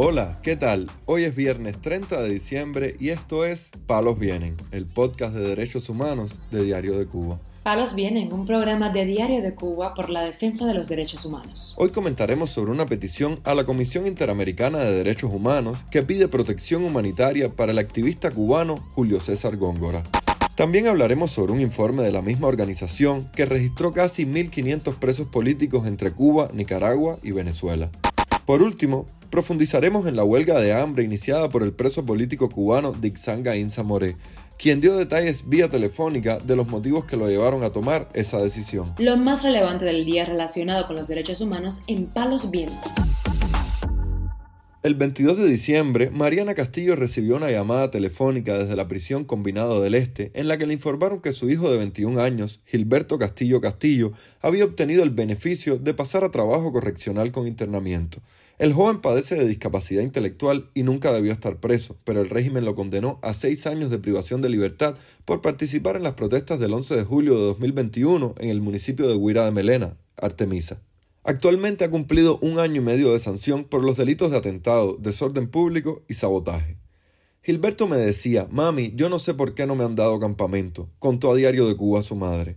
Hola, ¿qué tal? Hoy es viernes 30 de diciembre y esto es Palos Vienen, el podcast de derechos humanos de Diario de Cuba. Palos Vienen, un programa de Diario de Cuba por la defensa de los derechos humanos. Hoy comentaremos sobre una petición a la Comisión Interamericana de Derechos Humanos que pide protección humanitaria para el activista cubano Julio César Góngora. También hablaremos sobre un informe de la misma organización que registró casi 1.500 presos políticos entre Cuba, Nicaragua y Venezuela. Por último, profundizaremos en la huelga de hambre iniciada por el preso político cubano Dixanga Inza Moré, quien dio detalles vía telefónica de los motivos que lo llevaron a tomar esa decisión. Lo más relevante del día relacionado con los derechos humanos en Palos Vientos. El 22 de diciembre, Mariana Castillo recibió una llamada telefónica desde la prisión Combinado del Este en la que le informaron que su hijo de 21 años, Gilberto Castillo Castillo, había obtenido el beneficio de pasar a trabajo correccional con internamiento. El joven padece de discapacidad intelectual y nunca debió estar preso, pero el régimen lo condenó a seis años de privación de libertad por participar en las protestas del 11 de julio de 2021 en el municipio de Huira de Melena, Artemisa. Actualmente ha cumplido un año y medio de sanción por los delitos de atentado, desorden público y sabotaje. Gilberto me decía, mami, yo no sé por qué no me han dado campamento, contó a Diario de Cuba su madre.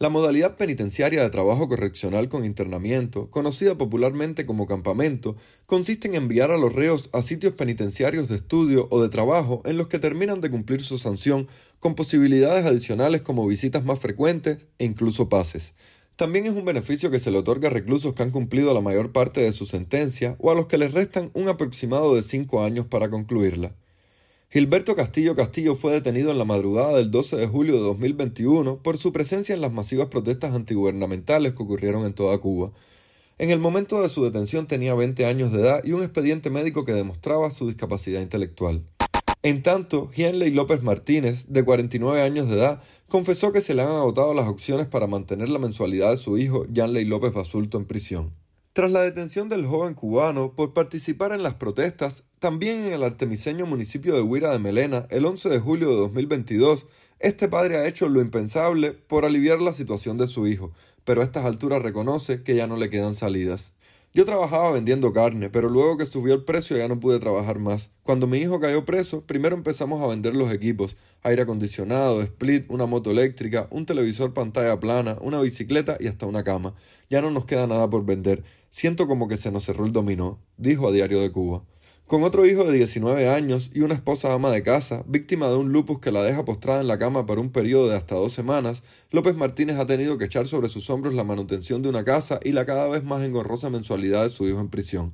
La modalidad penitenciaria de trabajo correccional con internamiento, conocida popularmente como campamento, consiste en enviar a los reos a sitios penitenciarios de estudio o de trabajo en los que terminan de cumplir su sanción, con posibilidades adicionales como visitas más frecuentes e incluso pases. También es un beneficio que se le otorga a reclusos que han cumplido la mayor parte de su sentencia o a los que les restan un aproximado de cinco años para concluirla. Gilberto Castillo Castillo fue detenido en la madrugada del 12 de julio de 2021 por su presencia en las masivas protestas antigubernamentales que ocurrieron en toda Cuba. En el momento de su detención tenía 20 años de edad y un expediente médico que demostraba su discapacidad intelectual. En tanto, Henley López Martínez, de 49 años de edad, confesó que se le han agotado las opciones para mantener la mensualidad de su hijo, Yanley López Basulto, en prisión. Tras la detención del joven cubano por participar en las protestas, también en el artemiseño municipio de Huira de Melena, el 11 de julio de 2022, este padre ha hecho lo impensable por aliviar la situación de su hijo, pero a estas alturas reconoce que ya no le quedan salidas. Yo trabajaba vendiendo carne, pero luego que subió el precio ya no pude trabajar más. Cuando mi hijo cayó preso, primero empezamos a vender los equipos, aire acondicionado, split, una moto eléctrica, un televisor pantalla plana, una bicicleta y hasta una cama. Ya no nos queda nada por vender. Siento como que se nos cerró el dominó, dijo a Diario de Cuba. Con otro hijo de 19 años y una esposa ama de casa, víctima de un lupus que la deja postrada en la cama por un periodo de hasta dos semanas, López Martínez ha tenido que echar sobre sus hombros la manutención de una casa y la cada vez más engorrosa mensualidad de su hijo en prisión.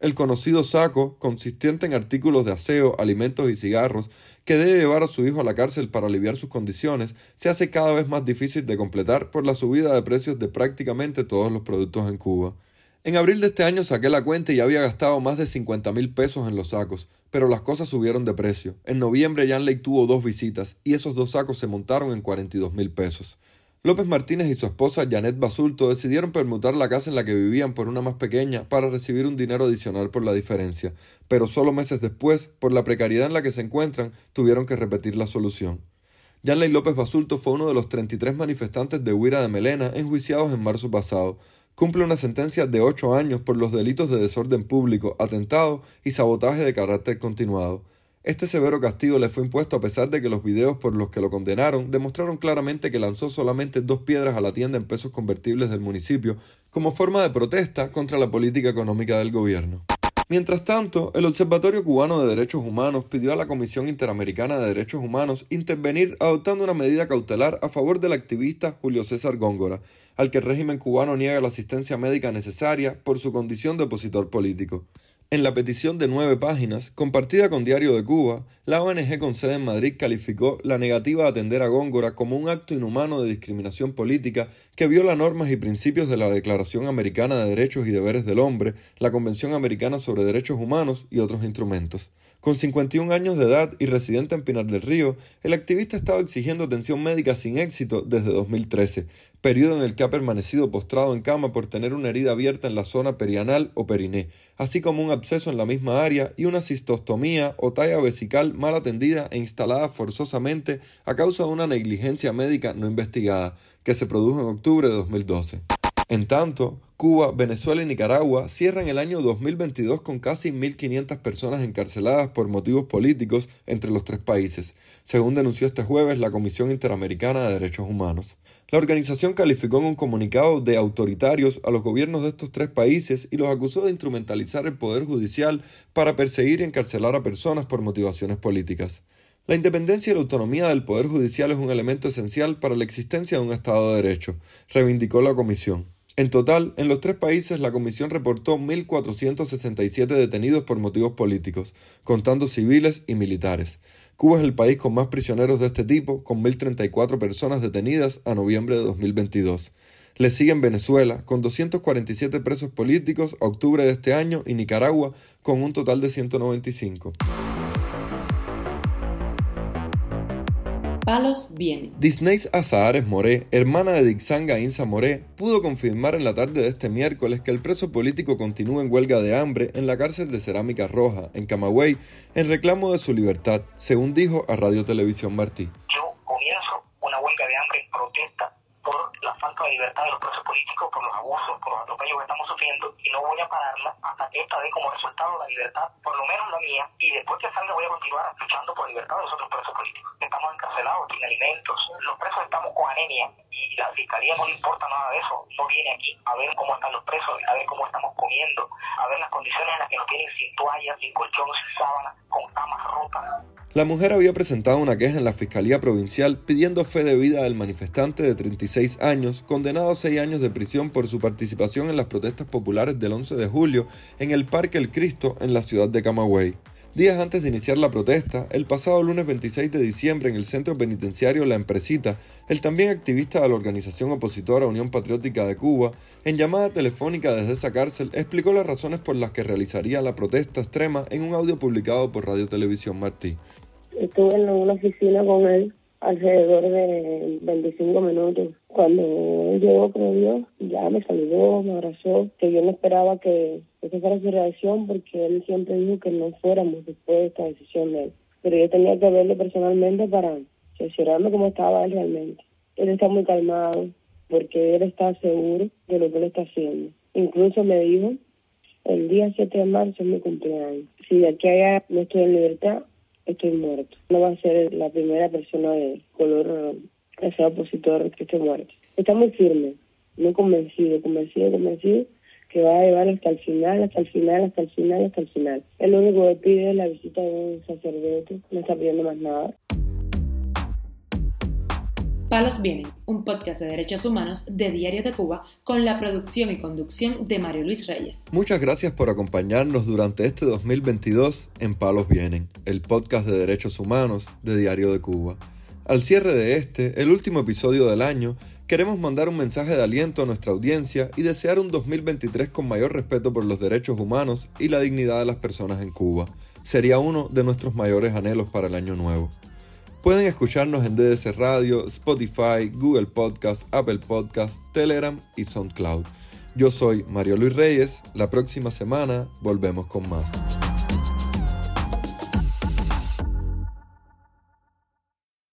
El conocido saco, consistente en artículos de aseo, alimentos y cigarros, que debe llevar a su hijo a la cárcel para aliviar sus condiciones, se hace cada vez más difícil de completar por la subida de precios de prácticamente todos los productos en Cuba. En abril de este año saqué la cuenta y había gastado más de 50 mil pesos en los sacos, pero las cosas subieron de precio. En noviembre Jan tuvo dos visitas y esos dos sacos se montaron en 42 mil pesos. López Martínez y su esposa Janet Basulto decidieron permutar la casa en la que vivían por una más pequeña para recibir un dinero adicional por la diferencia, pero solo meses después, por la precariedad en la que se encuentran, tuvieron que repetir la solución. Janley López Basulto fue uno de los 33 manifestantes de Huira de Melena enjuiciados en marzo pasado, cumple una sentencia de ocho años por los delitos de desorden público, atentado y sabotaje de carácter continuado. Este severo castigo le fue impuesto a pesar de que los videos por los que lo condenaron demostraron claramente que lanzó solamente dos piedras a la tienda en pesos convertibles del municipio como forma de protesta contra la política económica del gobierno. Mientras tanto, el Observatorio Cubano de Derechos Humanos pidió a la Comisión Interamericana de Derechos Humanos intervenir adoptando una medida cautelar a favor del activista Julio César Góngora, al que el régimen cubano niega la asistencia médica necesaria por su condición de opositor político. En la petición de nueve páginas, compartida con Diario de Cuba, la ONG con sede en Madrid calificó la negativa a atender a Góngora como un acto inhumano de discriminación política que viola normas y principios de la Declaración Americana de Derechos y Deberes del Hombre, la Convención Americana sobre Derechos Humanos y otros instrumentos. Con 51 años de edad y residente en Pinar del Río, el activista ha estado exigiendo atención médica sin éxito desde 2013, periodo en el que ha permanecido postrado en cama por tener una herida abierta en la zona perianal o periné, así como un absceso en la misma área y una cistostomía o talla vesical mal atendida e instalada forzosamente a causa de una negligencia médica no investigada, que se produjo en octubre de 2012. En tanto, Cuba, Venezuela y Nicaragua cierran el año 2022 con casi 1.500 personas encarceladas por motivos políticos entre los tres países, según denunció este jueves la Comisión Interamericana de Derechos Humanos. La organización calificó en un comunicado de autoritarios a los gobiernos de estos tres países y los acusó de instrumentalizar el poder judicial para perseguir y encarcelar a personas por motivaciones políticas. La independencia y la autonomía del Poder Judicial es un elemento esencial para la existencia de un Estado de Derecho, reivindicó la Comisión. En total, en los tres países la Comisión reportó 1.467 detenidos por motivos políticos, contando civiles y militares. Cuba es el país con más prisioneros de este tipo, con 1.034 personas detenidas a noviembre de 2022. Le siguen Venezuela, con 247 presos políticos a octubre de este año, y Nicaragua, con un total de 195. Palos viene. Disney's Azahares Moré, hermana de Dixanga Insa Moré, pudo confirmar en la tarde de este miércoles que el preso político continúa en huelga de hambre en la cárcel de Cerámica Roja, en Camagüey, en reclamo de su libertad, según dijo a Radio Televisión Martí. Yo comienzo una huelga de hambre en protesta por la libertad de los presos políticos, por los abusos, por los atropellos que estamos sufriendo y no voy a pararla hasta que esta dé como resultado la libertad, por lo menos la mía, y después que salga voy a continuar luchando por la libertad de los otros presos políticos. Estamos encarcelados, sin alimentos, los presos estamos con anemia y la fiscalía no le importa nada de eso, no viene aquí a ver cómo están los presos, a ver cómo estamos comiendo, a ver las condiciones en las que nos tienen sin toallas, sin colchón, sin sábanas, con camas rotas. La mujer había presentado una queja en la Fiscalía Provincial pidiendo fe de vida del manifestante de 36 años, condenado a 6 años de prisión por su participación en las protestas populares del 11 de julio en el Parque El Cristo en la ciudad de Camagüey. Días antes de iniciar la protesta, el pasado lunes 26 de diciembre en el centro penitenciario La Empresita, el también activista de la organización opositora Unión Patriótica de Cuba, en llamada telefónica desde esa cárcel, explicó las razones por las que realizaría la protesta extrema en un audio publicado por Radio Televisión Martí. Estuve en una oficina con él alrededor de 25 minutos. Cuando él llegó, creo yo, ya me saludó, me abrazó, que yo no esperaba que esa fuera su reacción porque él siempre dijo que no fuéramos después de esta decisión de él. Pero yo tenía que verlo personalmente para cerciorarme cómo estaba él realmente. Él está muy calmado porque él está seguro de lo que él está haciendo. Incluso me dijo, el día 7 de marzo es mi cumpleaños. Si de aquí allá no estoy en libertad, estoy muerto. No va a ser la primera persona de color que sea opositor que esté muerto. Está muy firme, muy convencido, convencido, convencido que va a llevar hasta el final, hasta el final, hasta el final, hasta el final. El único que pide es la visita de un sacerdote, no está pidiendo más nada. Palos Vienen, un podcast de derechos humanos de Diario de Cuba con la producción y conducción de Mario Luis Reyes. Muchas gracias por acompañarnos durante este 2022 en Palos Vienen, el podcast de derechos humanos de Diario de Cuba. Al cierre de este, el último episodio del año, queremos mandar un mensaje de aliento a nuestra audiencia y desear un 2023 con mayor respeto por los derechos humanos y la dignidad de las personas en Cuba. Sería uno de nuestros mayores anhelos para el año nuevo. Pueden escucharnos en DDC Radio, Spotify, Google Podcast, Apple Podcast, Telegram y SoundCloud. Yo soy Mario Luis Reyes. La próxima semana volvemos con más.